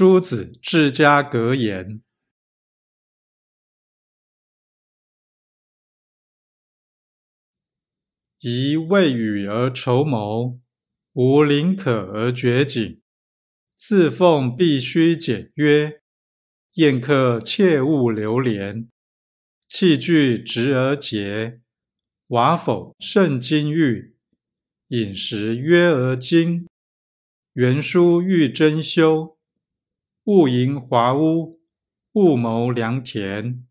诸子治家格言：宜未雨而绸缪，无临渴而掘井。自奉必须简约，宴客切勿流连。器具直而洁，瓦否胜金玉。饮食约而精，原书欲珍修。勿营华屋，勿谋良田。